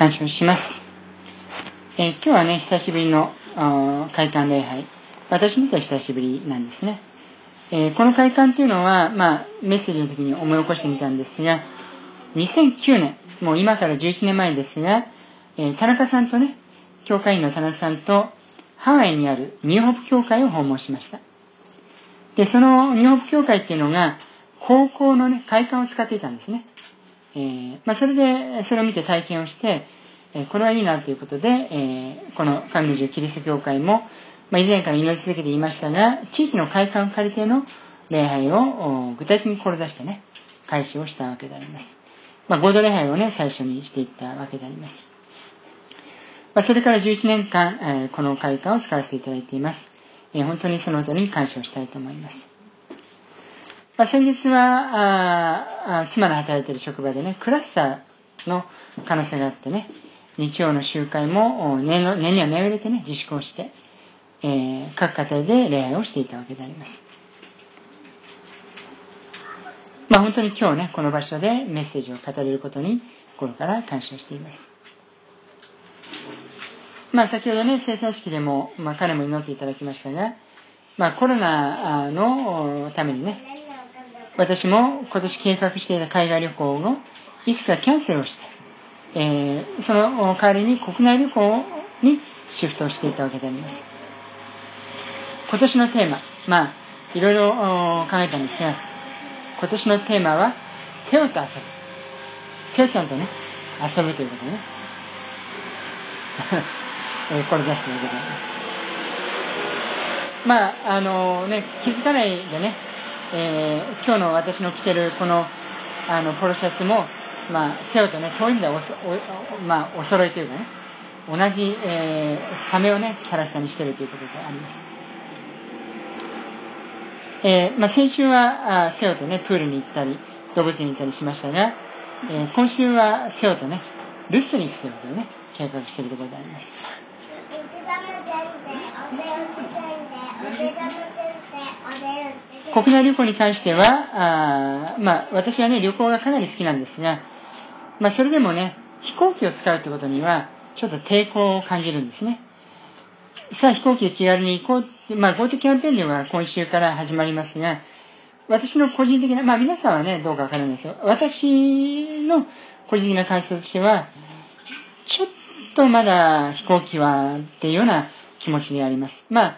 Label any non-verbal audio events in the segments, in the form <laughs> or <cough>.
感謝をします。えー、今日はね、久しぶりの会館礼拝。私にとっては久しぶりなんですね。えー、この会館っていうのは、まあ、メッセージの時に思い起こしてみたんですが、2009年、もう今から11年前ですが、えー、田中さんとね、教会員の田中さんと、ハワイにあるニューホープ教会を訪問しました。で、そのニューホープ教会っていうのが、高校のね、会館を使っていたんですね。えー、まあ、それで、それを見て体験をして、えー、これはいいなということで、えー、この神の十キリスト教会も、まあ、以前から祈り続けていましたが、地域の会館を借りての礼拝を具体的に志してね、開始をしたわけであります。まあ、合同礼拝をね、最初にしていったわけであります。まあ、それから11年間、えー、この会館を使わせていただいています。えー、本当にその通りに感謝をしたいと思います。まあ、先日はあ妻の働いている職場でね、クラスターの可能性があってね、日曜の集会も年の年には目を入れてね、自粛をして、えー、各家庭で礼拝をしていたわけであります。まあ本当に今日ね、この場所でメッセージを語れることに心から感謝しています。まあ先ほどね、生産式でも、まあ彼も祈っていただきましたが、まあコロナのためにね、私も今年計画していた海外旅行をいくつかキャンセルをして、えー、その代わりに国内旅行にシフトをしていたわけであります。今年のテーマ、まあ、いろいろ考えたんですが、今年のテーマは、セオと遊ぶ。セオちゃんとね、遊ぶということでね。<laughs> これ出したわけであります。まあ、あのね、気づかないでね、えー、今日の私の着てるこのあのポロシャツも、まあ、セオとね、遠い意味ではおそお,、まあ、お揃いというかね、同じ、えー、サメをね、キャラクターにしてるということであります。えー、まあ、先週はあセオとね、プールに行ったり、動物園に行ったりしましたが、えー、今週はセオとね、留守に行くということでね、計画しているところであります。国内旅行に関しては、あまあ、私はね、旅行がかなり好きなんですが、まあ、それでもね、飛行機を使うということには、ちょっと抵抗を感じるんですね。さあ、飛行機で気軽に行こう。まあ、GoTo キャンペーンでは今週から始まりますが、私の個人的な、まあ皆さんはね、どうかわからないですよ。私の個人的な感想としては、ちょっとまだ飛行機はっていうような気持ちであります。まあ、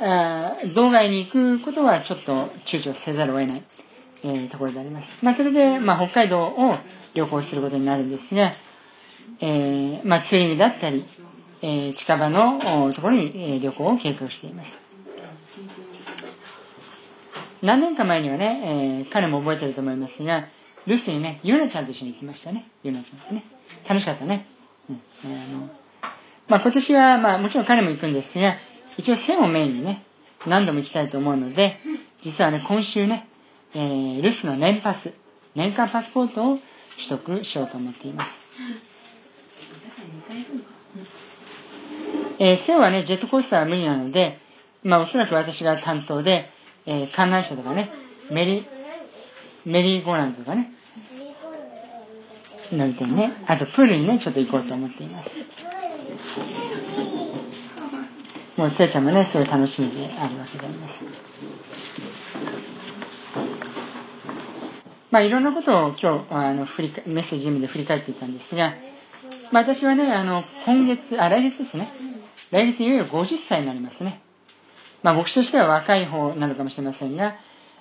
道外に行くことはちょっと躊躇せざるを得ない、えー、ところであります。まあ、それで、まあ、北海道を旅行することになるんですが、えー、まあ、ツーリングだったり、えー、近場のところに、えー、旅行を計画しています。何年か前にはね、えー、彼も覚えてると思いますが、留守にね、ゆなちゃんと一緒に行きましたね。ゆなちゃんとね。楽しかったね。うん、えー、あのまあ、今年は、まあ、もちろん彼も行くんですが、一応線をメインにね、何度も行きたいと思うので、実はね、今週ね、えー、留守の年パス、年間パスポートを取得しようと思っています。えー、セオはね、ジェットコースターは無理なので、まあおそらく私が担当で、えー、観覧車とかね、メリ、メリーゴーランドとかね、乗りたいね。あとプールにね、ちょっと行こうと思っています。もうせいちゃんもね、すごい楽しみであるわけであります。まあ、いろんなことを今日、あの、振り、メッセージ意味で振り返っていたんですが、まあ、私はね、あの、今月、あ、来月ですね。来月いよいよ50歳になりますね。まあ、牧師としては若い方なのかもしれませんが、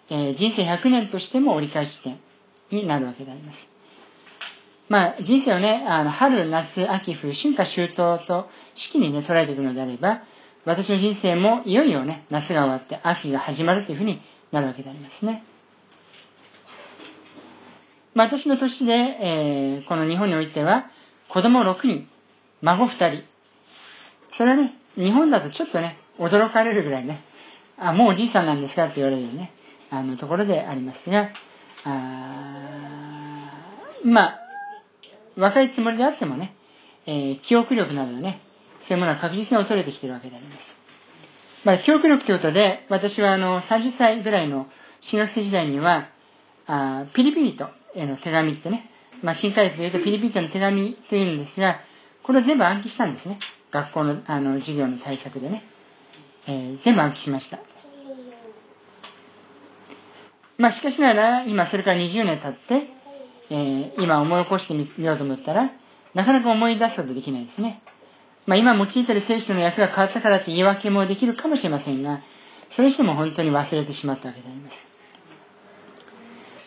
えー、人生100年としても折り返し点になるわけであります。まあ、人生をね、あの、春、夏、秋、冬、春夏秋冬と四季にね、捉えていくのであれば、私の人生もいよいよね、夏が終わって秋が始まるというふうになるわけでありますね。まあ、私の年で、えー、この日本においては、子供6人、孫2人。それはね、日本だとちょっとね、驚かれるぐらいね、あ、もうおじいさんなんですかって言われるね、あのところでありますが、あまあ、若いつもりであってもね、えー、記憶力などね、そういうものは確実に劣れてきているわけであります。まあ、記憶力ということで、私はあの、30歳ぐらいの新学生時代には、あピリピリとへの手紙ってね、まあ、新海訳で言うとフィリピン人の手紙というんですが、これを全部暗記したんですね。学校のあの授業の対策でね。えー、全部暗記しました。まあ、しかしながら、今それから20年経って、えー、今思い起こしてみようと思ったら、なかなか思い出すことできないですね。まあ、今用いている聖書の役が変わったからって言い訳もできるかもしれませんが、それにしても本当に忘れてしまったわけであります。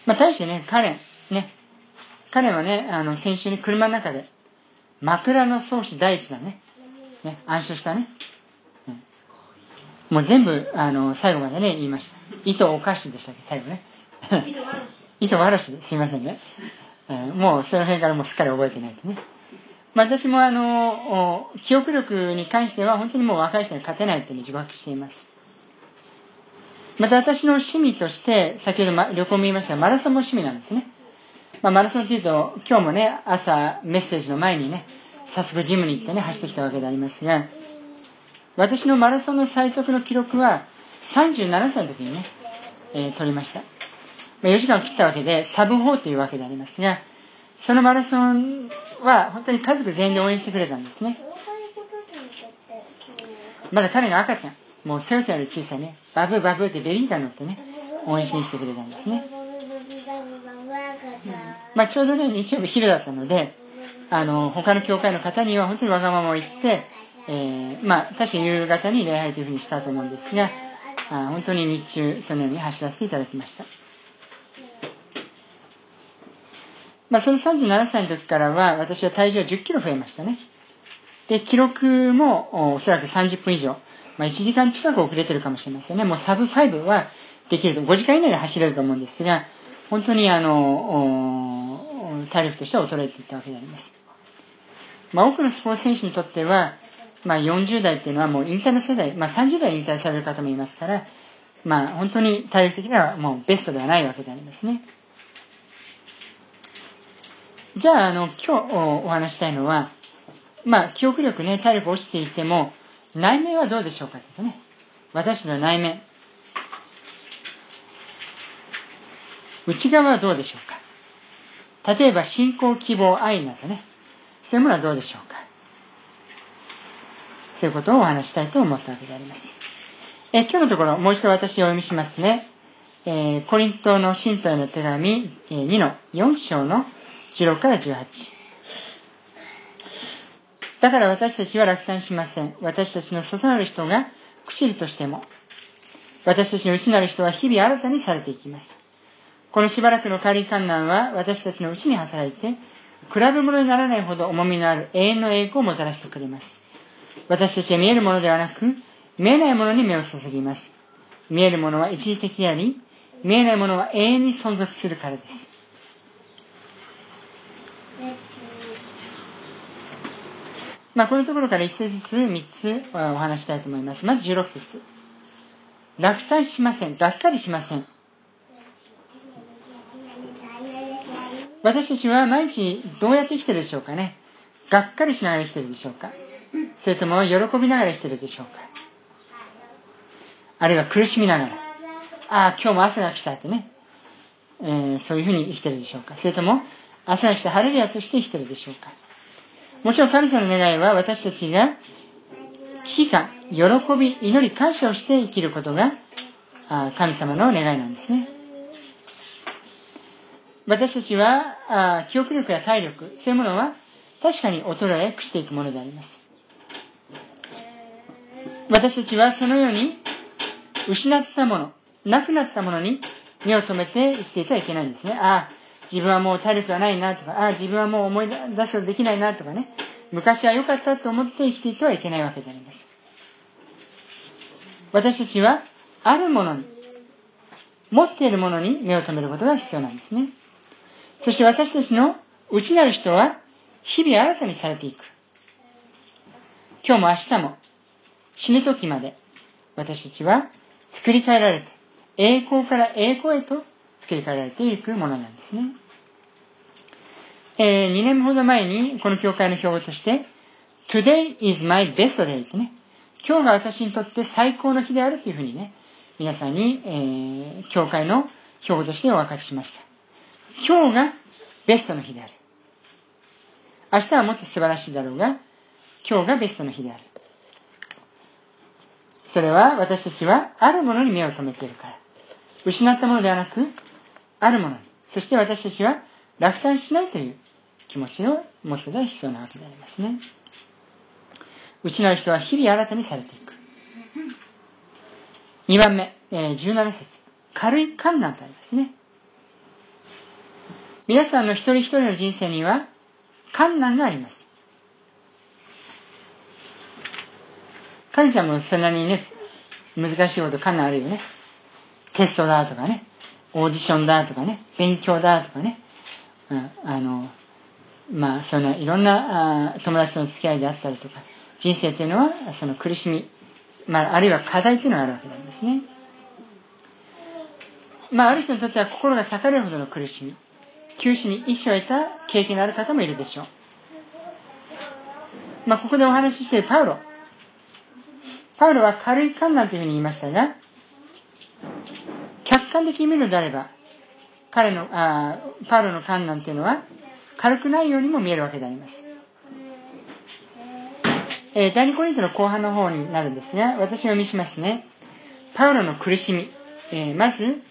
まあ、対してね、彼、ね、彼はね、あの、先週に車の中で、枕草子第一だね。ね、暗唱したね。もう全部、あの、最後までね、言いました。糸お菓子でしたっけ、最後ね。糸わらし <laughs> ですいませんね。もうその辺からもうすっかり覚えてないでね。まあ、私もあの、記憶力に関しては本当にもう若い人に勝てないっていうのを自覚しています。また私の趣味として、先ほど、ま、旅行も言いましたが、マラソンも趣味なんですね。まあ、マラソンというと、今日もね、朝メッセージの前にね、早速ジムに行ってね、走ってきたわけでありますが、私のマラソンの最速の記録は、37歳の時にね、えー、取りました。まあ、4時間を切ったわけで、サブ4というわけでありますが、そのマラソンは本当に家族全員で応援してくれたんですね。まだ彼が赤ちゃん。もうセオちゃんより小さいね、バブーバブーってベビーカー乗ってね、応援しに来てくれたんですね。まあ、ちょうどね、日曜日昼だったので、あの、他の教会の方には本当にわがままを言って、えー、まあ、確か夕方に礼拝というふうにしたと思うんですが、あ本当に日中、そのように走らせていただきました。まあ、その37歳の時からは、私は体重は10キロ増えましたね。で、記録もおそらく30分以上。まあ、1時間近く遅れてるかもしれませんね。もうサブ5はできると、5時間以内で走れると思うんですが、本当にあの、体力としては衰えていったわけであります。まあ、多くのスポーツ選手にとっては、まあ、40代っていうのはもう引退の世代、まあ、30代引退される方もいますから、まあ、本当に体力的にはもうベストではないわけでありますね。じゃあ、あの、今日お話したいのは、まあ、記憶力ね、体力落ちていても、内面はどうでしょうかって言ってね。私の内面。内側はどうでしょうか例えば、信仰、希望、愛などね。そういうものはどうでしょうかそういうことをお話したいと思ったわけであります。え今日のところ、もう一度私お読みしますね。えー、コリントの信徒への手紙、えー、2の4章の16から18。だから私たちは落胆しません。私たちの外なる人が朽ちるとしても、私たちの内なる人は日々新たにされていきます。このしばらくの仮観難は私たちの内に働いて、比べ物にならないほど重みのある永遠の栄光をもたらしてくれます。私たちは見えるものではなく、見えないものに目を注ぎます。見えるものは一時的であり、見えないものは永遠に存続するからです。まあ、このところから一節ずつ三つお話したいと思います。まず16節落胆しません。がっかりしません。私たちは毎日どうやって生きてるでしょうかね。がっかりしながら生きてるでしょうか。それとも喜びながら生きてるでしょうか。あるいは苦しみながら。ああ、今日も朝が来たってね。えー、そういうふうに生きてるでしょうか。それとも朝が来たハレルヤとして生きてるでしょうか。もちろん神様の願いは私たちが危機感、喜び、祈り、感謝をして生きることが神様の願いなんですね。私たちは記憶力や体力、そういうものは確かに衰え、朽していくものであります。私たちはそのように失ったもの、なくなったものに目を留めて生きていてはいけないんですね。ああ、自分はもう体力がないなとか、ああ、自分はもう思い出すことできないなとかね、昔は良かったと思って生きていてはいけないわけであります。私たちは、あるものに、持っているものに目を留めることが必要なんですね。そして私たちの内なる人は、日々新たにされていく。今日も明日も、死ぬ時まで、私たちは作り変えられて、栄光から栄光へと作り変えられていくものなんですね。えー、2年ほど前にこの教会の標語として Today is my best day ってね、今日が私にとって最高の日であるというふうにね、皆さんに、えー、教会の標語としてお分かりしました。今日がベストの日である。明日はもっと素晴らしいだろうが、今日がベストの日である。それは私たちはあるものに目を留めているから。失ったものではなく、あるものに。そして私たちは落胆しないという気持ちを持つことが必要なわけでありますね。内なる人は日々新たにされていく。2番目、えー、17節軽い観難とありますね。皆さんの一人一人の人生には観難があります。カニちゃんもそれなにね、難しいこと観難あるよね。テストだとかね、オーディションだとかね、勉強だとかね、あの、まあ、そんないろんなあ友達との付き合いであったりとか、人生っていうのは、その苦しみ、まあ、あるいは課題っていうのがあるわけなんですね。まあ、ある人にとっては心が裂かれるほどの苦しみ、休止に意志を得た経験のある方もいるでしょう。まあ、ここでお話ししているパウロ。パウロは軽い観難というふうに言いましたが、客観的に見るのであれば、彼の、あパウロの観難というのは軽くないようにも見えるわけであります。えー、第2コリントの後半の方になるんですが、私が見しますね。パウロの苦しみ。えー、まず、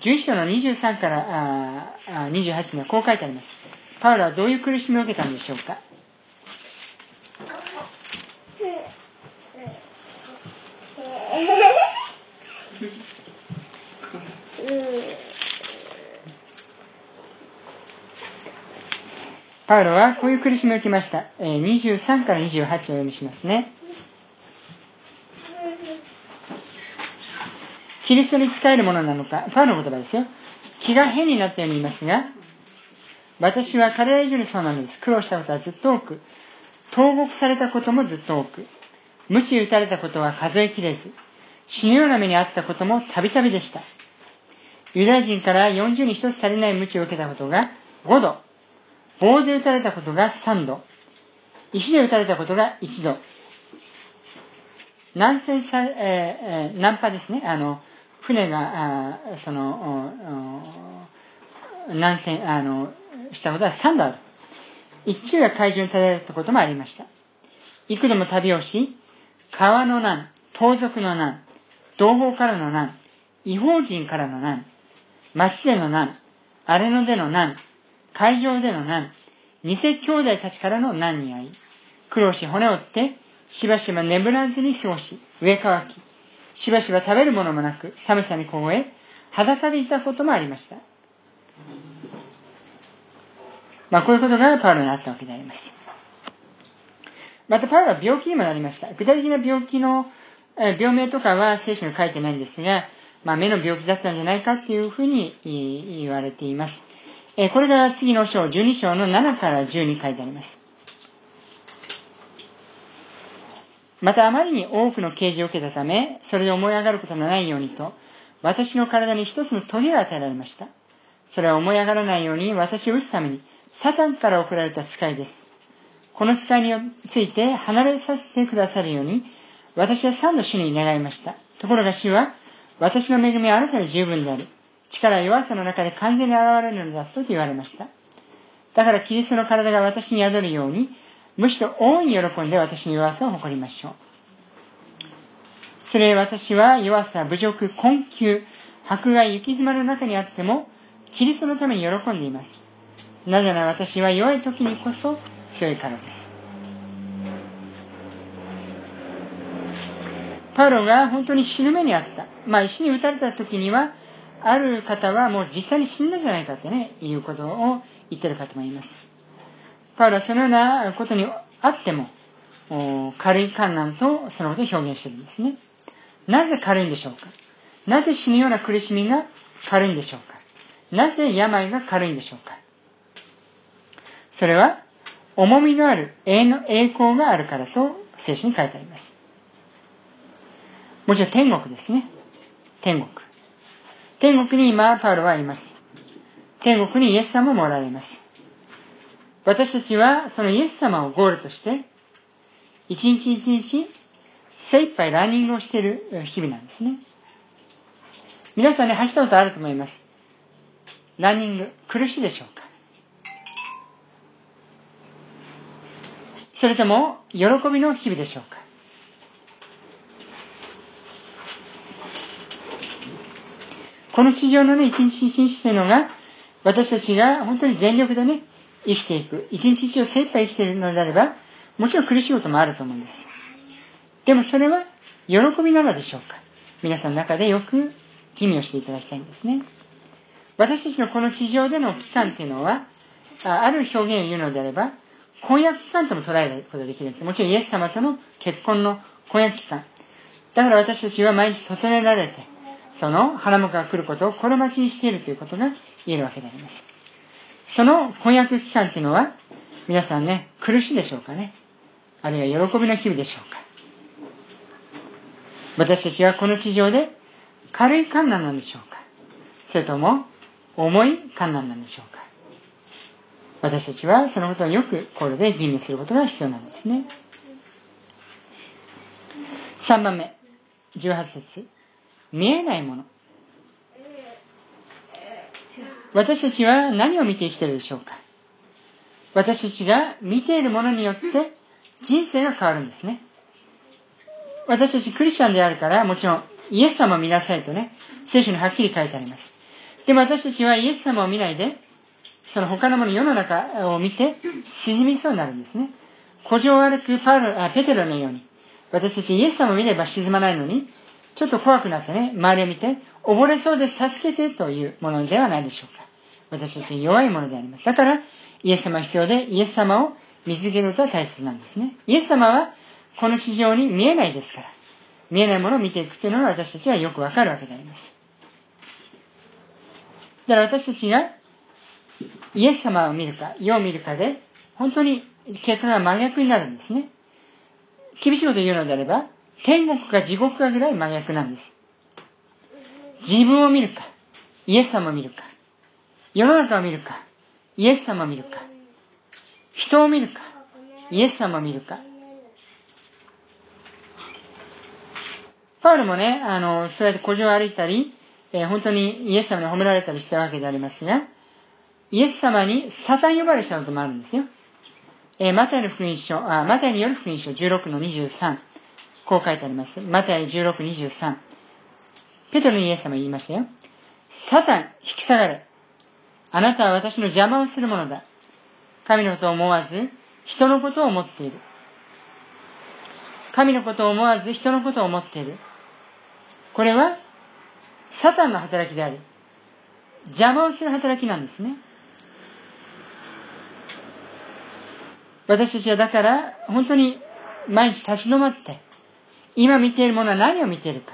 11章の23からああ28にはこう書いてあります。パウロはどういう苦しみを受けたんでしょうかパウロはこういう苦しみを受けました。23から28をお読みしますね。キリストに仕えるものなのか、パウロの言葉ですよ。気が変になったように言いますが、私は彼ら以上にそうなのです。苦労したことはずっと多く、投獄されたこともずっと多く、無視打たれたことは数えきれず、死ぬような目にあったこともたびたびでした。ユダヤ人から40に一つ足りない無知を受けたことが5度、棒で打たれたことが3度、石で打たれたことが1度、南線さ、えー、南波ですね、あの、船が、あその、南線、あの、したことは3度ある。一昼夜海上に漂ったこともありました。幾度も旅をし、川の難、盗賊の難、同胞からの難、違法人からの難、町での難、荒れ野での難、会場での難、偽兄弟たちからの難に遭い、苦労し骨折って、しばしば眠らずに過ごし、上乾き、しばしば食べるものもなく、寒さに凍え、裸でいたこともありました。まあ、こういうことがパウロにあったわけであります。また、パウロは病気にもなりました。具体的な病気の、病名とかは聖書に書いてないんですが、まあ、目の病気だったんじゃないかっていうふうに言われています。えこれが次の章、12章の7から10に書いてあります。またあまりに多くの啓示を受けたため、それで思い上がることのないようにと、私の体に一つの棘が与えられました。それは思い上がらないように私を打つために、サタンから送られた使いです。この使いについて離れさせてくださるように、私は三度主に願いました。ところが主は、私の恵みはあなたに十分である。力弱さの中で完全に現れるのだと言われました。だからキリストの体が私に宿るように、むしろ大いに喜んで私に弱さを誇りましょう。それ私は弱さ、侮辱、困窮、迫害、行き詰まりの中にあっても、キリストのために喜んでいます。なぜなら私は弱い時にこそ強いからです。パウロが本当に死ぬ目にあった。まあ石に打たれた時には、ある方はもう実際に死んだじゃないかってね、いうことを言ってる方もいます。パウロはそのようなことにあっても、軽い観難とそのことを表現してるんですね。なぜ軽いんでしょうか？なぜ死ぬような苦しみが軽いんでしょうか？なぜ病が軽いんでしょうか？それは、重みのある栄の栄光があるからと聖書に書いてあります。もちろん天国ですね。天国。天国に今、パウロはいます。天国にイエス様もおられます。私たちはそのイエス様をゴールとして、一日一日精一杯ランニングをしている日々なんですね。皆さんね、走ったことあると思います。ランニング、苦しいでしょうか？それとも喜びの日々でしょうか？この地上のね、一日一日というのが、私たちが本当に全力でね、生きていく。一日一日精一杯生きているのであれば、もちろん苦しいこともあると思うんです。でもそれは、喜びなのでしょうか皆さんの中でよく意味をしていただきたいんですね。私たちのこの地上での期間っていうのは、ある表現を言うのであれば、婚約期間とも捉えることができるんです。もちろんイエス様との結婚の婚約期間。だから私たちは毎日整えられて、その花婿が来ることを心待ちにしているということが言えるわけであります。その婚約期間っていうのは、皆さんね、苦しいでしょうかね。あるいは喜びの日々でしょうか。私たちはこの地上で軽い観難なんでしょうかそれとも重い観難なんでしょうか私たちはそのことをよく心で吟味することが必要なんですね。3番目、18節見えないもの。私たちは何を見て生きているでしょうか？私たちが見ているものによって人生が変わるんですね。私たちクリスチャンであるから、もちろんイエス様を見なさいとね、聖書にはっきり書いてあります。でも私たちはイエス様を見ないで、その他のもの世の中を見て沈みそうになるんですね。古城を歩くパウロあペテロのように、私たちイエス様を見れば沈まないのに、ちょっと怖くなってね、周りを見て、溺れそうです、助けてというものではないでしょうか。私たちは弱いものであります。だから、イエス様は必要で、イエス様を見つけることは大切なんですね。イエス様は、この地上に見えないですから、見えないものを見ていくというのは私たちはよくわかるわけであります。だから私たちが、イエス様を見るか、世を見るかで、本当に結果が真逆になるんですね。厳しいこと言うのであれば、天国か地獄かぐらい真逆なんです。自分を見るか、イエス様を見るか、世の中を見るか、イエス様を見るか、人を見るか、イエス様を見るか。パウルもね、あの、そうやって古城を歩いたり、えー、本当にイエス様に褒められたりしたわけでありますが、イエス様にサタン呼ばれしたこともあるんですよ。えー、マタイの福音書、あ、マタイによる福音書16の23。こう書いてあります。マタイ16、23。ペトロにイエス様言いましたよ。サタン、引き下がれ。あなたは私の邪魔をするものだ。神のことを思わず、人のことを思っている。神のことを思わず、人のことを思っている。これは、サタンの働きであり、邪魔をする働きなんですね。私たちはだから、本当に毎日立ち止まって、今見ているものは何を見ているか。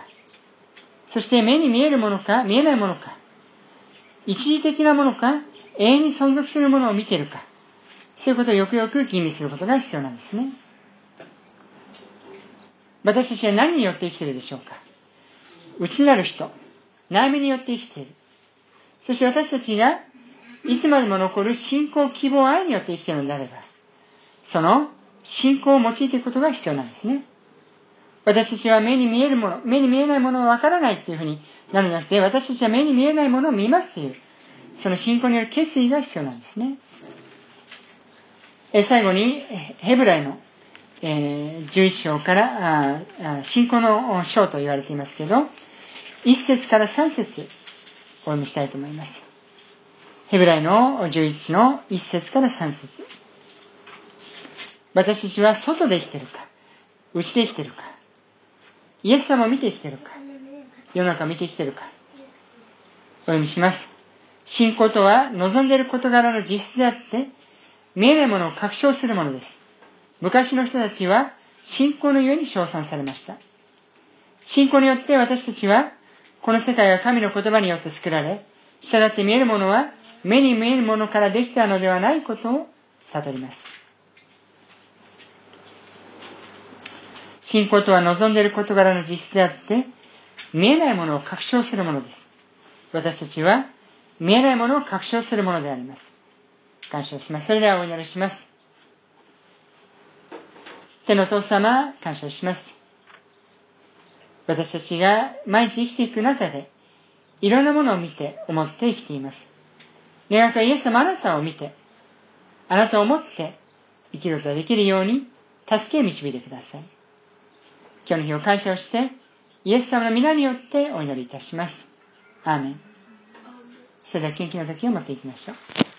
そして目に見えるものか、見えないものか。一時的なものか、永遠に存続するものを見ているか。そういうことをよくよく吟味することが必要なんですね。私たちは何によって生きているでしょうか内なる人、悩みによって生きている。そして私たちがいつまでも残る信仰、希望、愛によって生きているのであれば、その信仰を用いていくことが必要なんですね。私たちは目に見えるもの、目に見えないものはわからないっていうふうになるんじゃなくて、私たちは目に見えないものを見ますという、その信仰による決意が必要なんですね。え最後に、ヘブライの、えー、11章からあ、信仰の章と言われていますけど、1節から3節お読みしたいと思います。ヘブライの11の1節から3節私たちは外で生きてるか、内で生きてるか、イエス様を見て生きてるか世の中を見て生きてるかお読みします。信仰とは望んでいる事柄の実質であって、見えないものを確証するものです。昔の人たちは信仰のゆえに称賛されました。信仰によって私たちは、この世界が神の言葉によって作られ、従って見えるものは目に見えるものからできたのではないことを悟ります。信仰とは望んでいる事柄の実質であって、見えないものを確証するものです。私たちは見えないものを確証するものであります。感謝します。それではお祈りします。天の父様、感謝します。私たちが毎日生きていく中で、いろんなものを見て、思って生きています。願かイエス様あなたを見て、あなたを思って生きることができるように、助け導いてください。今日の日を感謝をして、イエス様の皆によってお祈りいたします。アーメン。それでは元気の時を持っていきましょう。